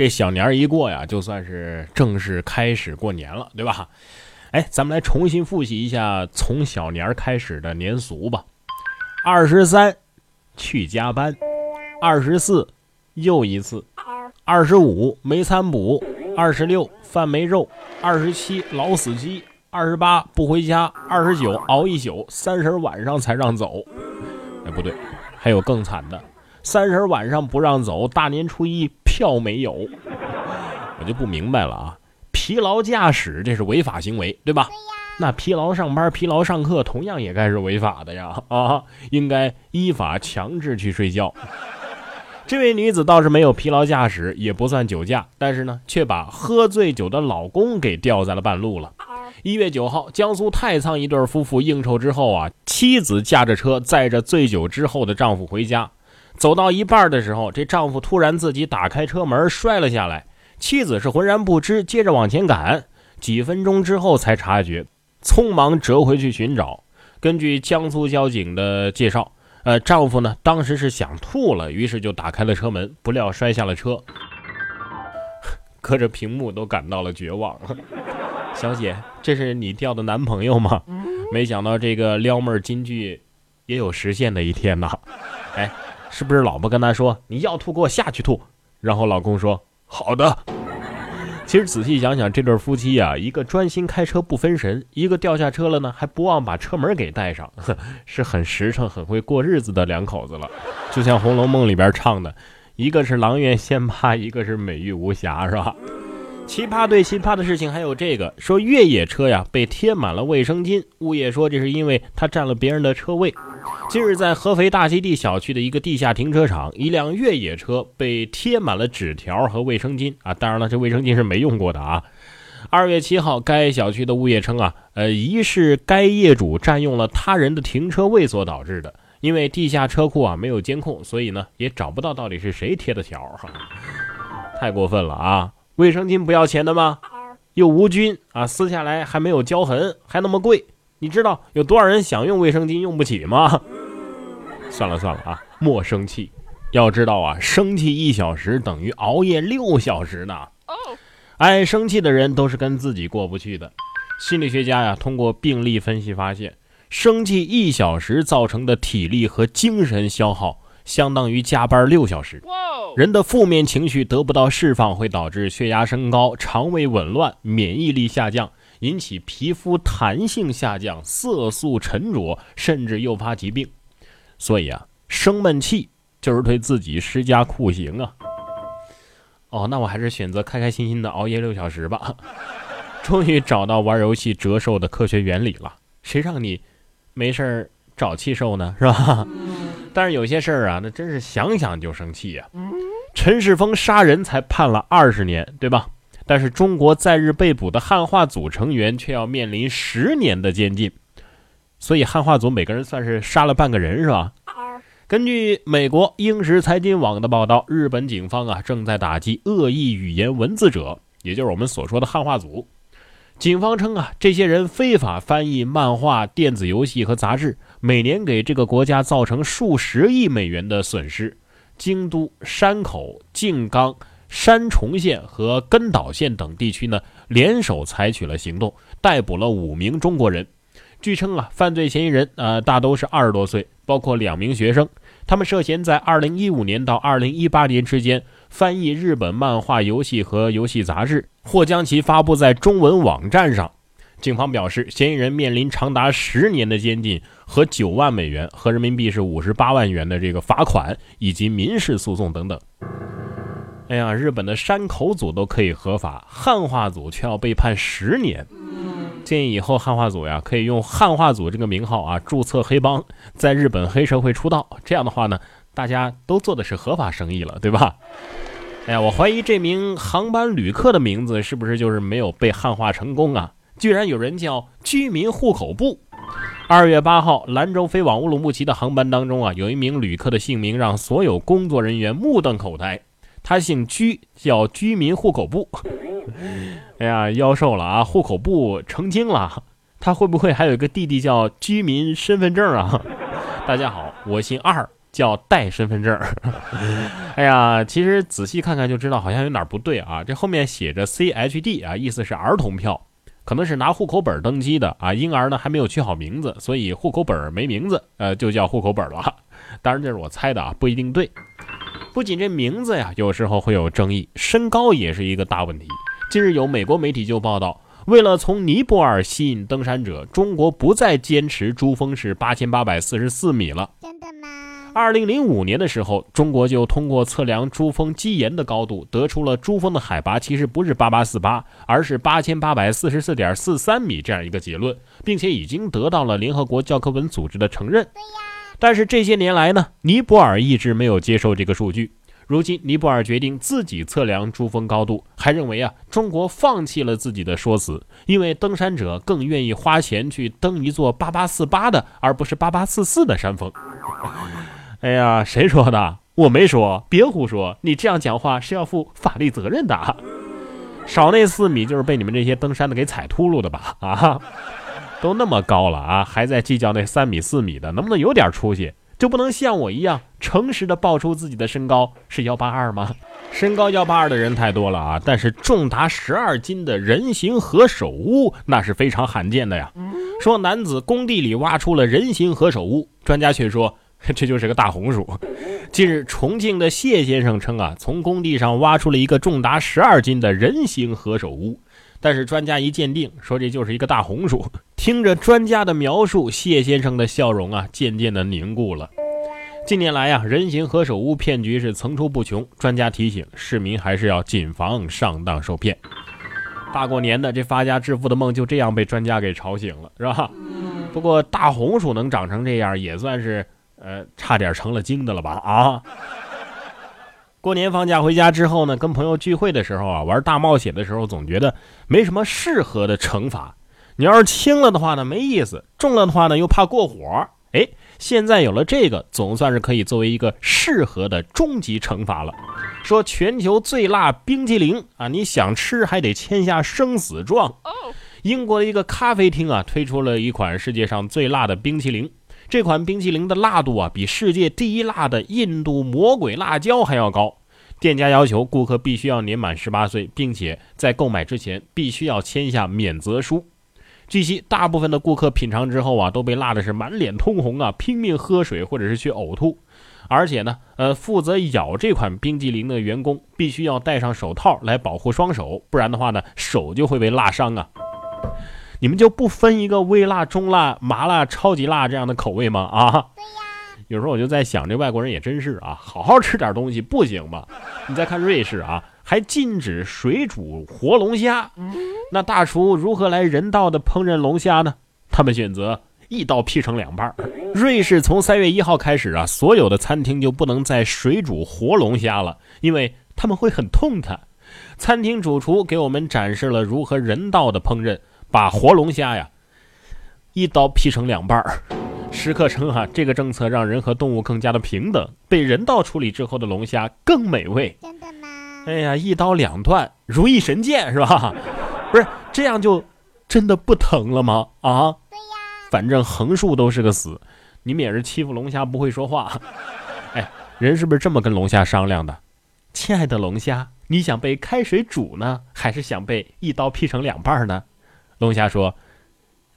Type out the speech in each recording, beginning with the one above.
这小年儿一过呀，就算是正式开始过年了，对吧？哎，咱们来重新复习一下从小年开始的年俗吧。二十三，去加班；二十四，又一次；二十五，没餐补；二十六，饭没肉；二十七，老死鸡；二十八，不回家；二十九，熬一宿；三十晚上才让走。哎，不对，还有更惨的，三十晚上不让走，大年初一票没有。我就不明白了啊。疲劳驾驶这是违法行为，对吧？对。那疲劳上班、疲劳上课，同样也该是违法的呀！啊，应该依法强制去睡觉。这位女子倒是没有疲劳驾驶，也不算酒驾，但是呢，却把喝醉酒的老公给吊在了半路了。一月九号，江苏太仓一对夫妇应酬之后啊，妻子驾着车载着醉酒之后的丈夫回家，走到一半的时候，这丈夫突然自己打开车门摔了下来。妻子是浑然不知，接着往前赶，几分钟之后才察觉，匆忙折回去寻找。根据江苏交警的介绍，呃，丈夫呢当时是想吐了，于是就打开了车门，不料摔下了车。隔着屏幕都感到了绝望。小姐，这是你掉的男朋友吗？没想到这个撩妹金句也有实现的一天呐。哎，是不是老婆跟他说你要吐给我下去吐？然后老公说。好的，其实仔细想想，这对夫妻呀，一个专心开车不分神，一个掉下车了呢，还不忘把车门给带上，是很实诚、很会过日子的两口子了。就像《红楼梦》里边唱的，一个是阆苑仙葩，一个是美玉无瑕，是吧？奇葩对奇葩的事情还有这个，说越野车呀被贴满了卫生巾，物业说这是因为他占了别人的车位。近日，在合肥大基地小区的一个地下停车场，一辆越野车被贴满了纸条和卫生巾啊！当然了，这卫生巾是没用过的啊。二月七号，该小区的物业称啊，呃，疑是该业主占用了他人的停车位所导致的。因为地下车库啊没有监控，所以呢也找不到到底是谁贴的条哈。太过分了啊！卫生巾不要钱的吗？又无菌啊，撕下来还没有胶痕，还那么贵。你知道有多少人想用卫生巾用不起吗？算了算了啊，莫生气。要知道啊，生气一小时等于熬夜六小时呢。爱生气的人都是跟自己过不去的。心理学家呀，通过病例分析发现，生气一小时造成的体力和精神消耗，相当于加班六小时。人的负面情绪得不到释放，会导致血压升高、肠胃紊乱、免疫力下降，引起皮肤弹性下降、色素沉着，甚至诱发疾病。所以啊，生闷气就是对自己施加酷刑啊！哦，那我还是选择开开心心的熬夜六小时吧。终于找到玩游戏折寿的科学原理了。谁让你没事儿找气受呢？是吧？但是有些事儿啊，那真是想想就生气呀。陈世峰杀人才判了二十年，对吧？但是中国在日被捕的汉化组成员却要面临十年的监禁。所以汉化组每个人算是杀了半个人，是吧？根据美国英时财经网的报道，日本警方啊正在打击恶意语言文字者，也就是我们所说的汉化组。警方称啊，这些人非法翻译漫画、电子游戏和杂志，每年给这个国家造成数十亿美元的损失。京都、山口、静冈、山重县和根岛县等地区呢，联手采取了行动，逮捕了五名中国人。据称啊，犯罪嫌疑人呃大都是二十多岁，包括两名学生。他们涉嫌在二零一五年到二零一八年之间翻译日本漫画、游戏和游戏杂志，或将其发布在中文网站上。警方表示，嫌疑人面临长达十年的监禁和九万美元和人民币是五十八万元的这个罚款，以及民事诉讼等等。哎呀，日本的山口组都可以合法，汉化组却要被判十年。建议以后汉化组呀，可以用汉化组这个名号啊，注册黑帮，在日本黑社会出道。这样的话呢，大家都做的是合法生意了，对吧？哎呀，我怀疑这名航班旅客的名字是不是就是没有被汉化成功啊？居然有人叫居民户口簿。二月八号，兰州飞往乌鲁木齐的航班当中啊，有一名旅客的姓名让所有工作人员目瞪口呆。他姓居，叫居民户口簿。哎呀，妖兽了啊！户口簿成精了，他会不会还有一个弟弟叫居民身份证啊？大家好，我姓二，叫带身份证。哎呀，其实仔细看看就知道，好像有哪不对啊。这后面写着 CHD 啊，意思是儿童票，可能是拿户口本登记的啊。婴儿呢还没有取好名字，所以户口本没名字，呃，就叫户口本了。当然这是我猜的啊，不一定对。不仅这名字呀，有时候会有争议，身高也是一个大问题。近日有美国媒体就报道，为了从尼泊尔吸引登山者，中国不再坚持珠峰是八千八百四十四米了。真的吗？二零零五年的时候，中国就通过测量珠峰基岩的高度，得出了珠峰的海拔其实不是八八四八，而是八千八百四十四点四三米这样一个结论，并且已经得到了联合国教科文组织的承认。对呀。但是这些年来呢，尼泊尔一直没有接受这个数据。如今，尼泊尔决定自己测量珠峰高度，还认为啊，中国放弃了自己的说辞，因为登山者更愿意花钱去登一座八八四八的，而不是八八四四的山峰。哎呀，谁说的？我没说，别胡说！你这样讲话是要负法律责任的。少那四米就是被你们这些登山的给踩秃噜的吧？啊！都那么高了啊，还在计较那三米四米的，能不能有点出息？就不能像我一样诚实的报出自己的身高是幺八二吗？身高幺八二的人太多了啊，但是重达十二斤的人形何首乌那是非常罕见的呀。说男子工地里挖出了人形何首乌，专家却说 这就是个大红薯。近日，重庆的谢先生称啊，从工地上挖出了一个重达十二斤的人形何首乌。但是专家一鉴定，说这就是一个大红薯。听着专家的描述，谢先生的笑容啊，渐渐的凝固了。近年来呀，人形何首乌骗局是层出不穷。专家提醒市民，还是要谨防上当受骗。大过年的，这发家致富的梦就这样被专家给吵醒了，是吧？不过大红薯能长成这样，也算是呃，差点成了精的了吧？啊！过年放假回家之后呢，跟朋友聚会的时候啊，玩大冒险的时候，总觉得没什么适合的惩罚。你要是轻了的话呢，没意思；重了的话呢，又怕过火。哎，现在有了这个，总算是可以作为一个适合的终极惩罚了。说全球最辣冰淇淋啊，你想吃还得签下生死状。英国的一个咖啡厅啊，推出了一款世界上最辣的冰淇淋。这款冰淇淋的辣度啊，比世界第一辣的印度魔鬼辣椒还要高。店家要求顾客必须要年满十八岁，并且在购买之前必须要签下免责书。据悉，大部分的顾客品尝之后啊，都被辣的是满脸通红啊，拼命喝水或者是去呕吐。而且呢，呃，负责咬这款冰激凌的员工必须要戴上手套来保护双手，不然的话呢，手就会被辣伤啊。你们就不分一个微辣、中辣、麻辣、超级辣这样的口味吗？啊，对呀。有时候我就在想，这外国人也真是啊，好好吃点东西不行吗？你再看瑞士啊，还禁止水煮活龙虾。那大厨如何来人道的烹饪龙虾呢？他们选择一刀劈成两半。瑞士从三月一号开始啊，所有的餐厅就不能再水煮活龙虾了，因为他们会很痛的。餐厅主厨给我们展示了如何人道的烹饪。把活龙虾呀，一刀劈成两半儿。食客称啊，这个政策让人和动物更加的平等，被人道处理之后的龙虾更美味。真的吗？哎呀，一刀两断，如意神剑是吧？不是这样就真的不疼了吗？啊？对呀。反正横竖都是个死。你们也是欺负龙虾不会说话。哎，人是不是这么跟龙虾商量的？亲爱的龙虾，你想被开水煮呢，还是想被一刀劈成两半呢？龙虾说：“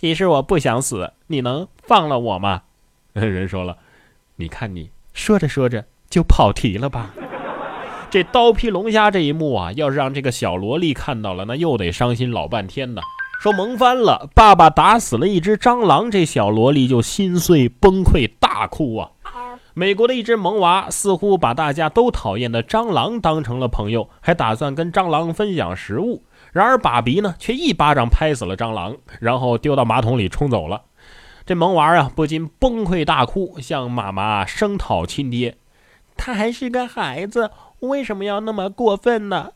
其实我不想死，你能放了我吗？” 人说了：“你看你说着说着就跑题了吧？这刀劈龙虾这一幕啊，要是让这个小萝莉看到了，那又得伤心老半天呢。说萌翻了，爸爸打死了一只蟑螂，这小萝莉就心碎崩溃大哭啊。美国的一只萌娃似乎把大家都讨厌的蟑螂当成了朋友，还打算跟蟑螂分享食物。”然而，爸比呢却一巴掌拍死了蟑螂，然后丢到马桶里冲走了。这萌娃啊不禁崩溃大哭，向妈妈声讨亲爹：“他还是个孩子，为什么要那么过分呢？”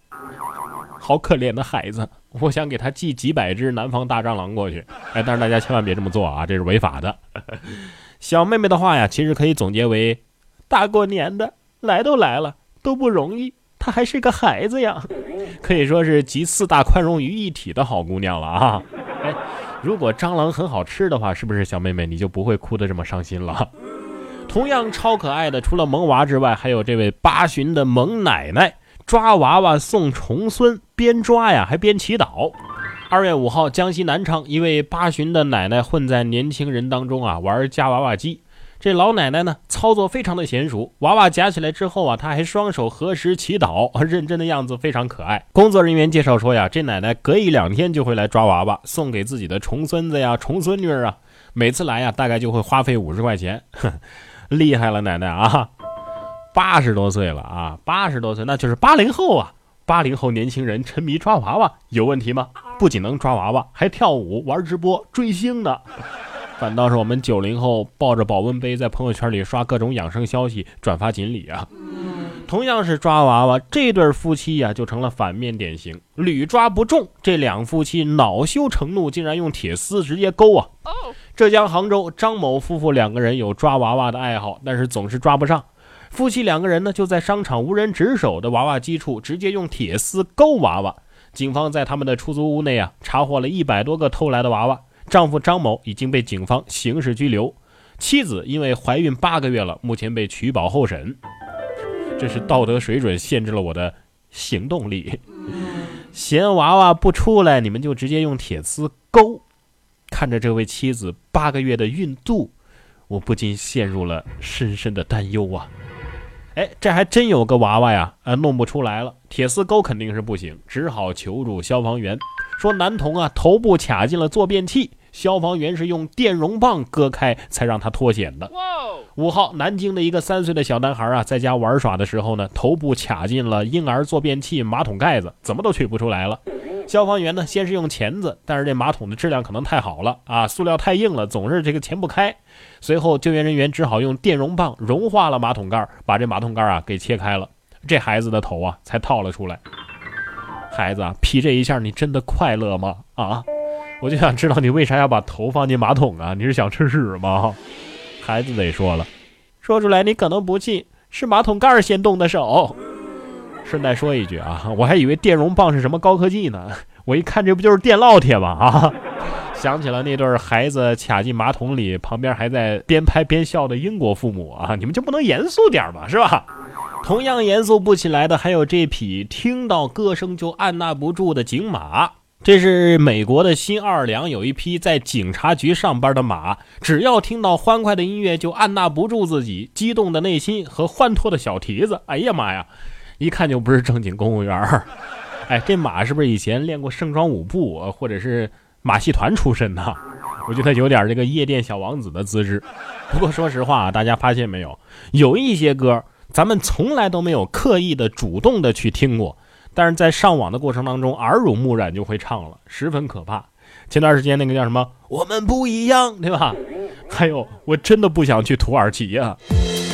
好可怜的孩子，我想给他寄几百只南方大蟑螂过去。哎，但是大家千万别这么做啊，这是违法的。小妹妹的话呀，其实可以总结为：大过年的，来都来了，都不容易。她还是个孩子呀，可以说是集四大宽容于一体的好姑娘了啊！哎，如果蟑螂很好吃的话，是不是小妹妹你就不会哭得这么伤心了？同样超可爱的，除了萌娃之外，还有这位八旬的萌奶奶抓娃娃送重孙，边抓呀还边祈祷。二月五号，江西南昌一位八旬的奶奶混在年轻人当中啊玩夹娃娃机。这老奶奶呢操作非常的娴熟，娃娃夹起来之后啊，她还双手合十祈祷，认真的样子非常可爱。工作人员介绍说呀，这奶奶隔一两天就会来抓娃娃，送给自己的重孙子呀、重孙女啊。每次来呀，大概就会花费五十块钱。厉害了，奶奶啊，八十多岁了啊，八十多岁那就是八零后啊，八零后年轻人沉迷抓娃娃有问题吗？不仅能抓娃娃，还跳舞、玩直播、追星呢。反倒是我们九零后抱着保温杯在朋友圈里刷各种养生消息，转发锦鲤啊。同样是抓娃娃，这对夫妻呀就成了反面典型，屡抓不中。这两夫妻恼羞成怒，竟然用铁丝直接勾啊！浙江杭州张某夫妇两个人有抓娃娃的爱好，但是总是抓不上。夫妻两个人呢就在商场无人值守的娃娃机处直接用铁丝勾娃娃。警方在他们的出租屋内啊查获了一百多个偷来的娃娃。丈夫张某已经被警方刑事拘留，妻子因为怀孕八个月了，目前被取保候审。这是道德水准限制了我的行动力，嫌娃娃不出来，你们就直接用铁丝勾。看着这位妻子八个月的孕肚，我不禁陷入了深深的担忧啊！哎，这还真有个娃娃呀，啊，弄不出来了，铁丝钩肯定是不行，只好求助消防员，说男童啊头部卡进了坐便器。消防员是用电容棒割开，才让他脱险的。五号，南京的一个三岁的小男孩啊，在家玩耍的时候呢，头部卡进了婴儿坐便器马桶盖子，怎么都取不出来了。消防员呢，先是用钳子，但是这马桶的质量可能太好了啊，塑料太硬了，总是这个钳不开。随后，救援人员只好用电容棒融化了马桶盖，把这马桶盖啊给切开了，这孩子的头啊才套了出来。孩子啊，劈这一下，你真的快乐吗？啊？我就想知道你为啥要把头放进马桶啊？你是想吃屎吗？孩子得说了，说出来你可能不信，是马桶盖先动的手。顺带说一句啊，我还以为电容棒是什么高科技呢，我一看这不就是电烙铁吗？啊，想起了那对孩子卡进马桶里，旁边还在边拍边笑的英国父母啊，你们就不能严肃点吗？是吧？同样严肃不起来的还有这匹听到歌声就按捺不住的警马。这是美国的新奥尔良有一匹在警察局上班的马，只要听到欢快的音乐，就按捺不住自己激动的内心和欢脱的小蹄子。哎呀妈呀，一看就不是正经公务员儿。哎，这马是不是以前练过盛装舞步，或者是马戏团出身呢？我觉得有点这个夜店小王子的资质。不过说实话啊，大家发现没有，有一些歌咱们从来都没有刻意的、主动的去听过。但是在上网的过程当中，耳濡目染就会唱了，十分可怕。前段时间那个叫什么“我们不一样”，对吧？还有，我真的不想去土耳其呀。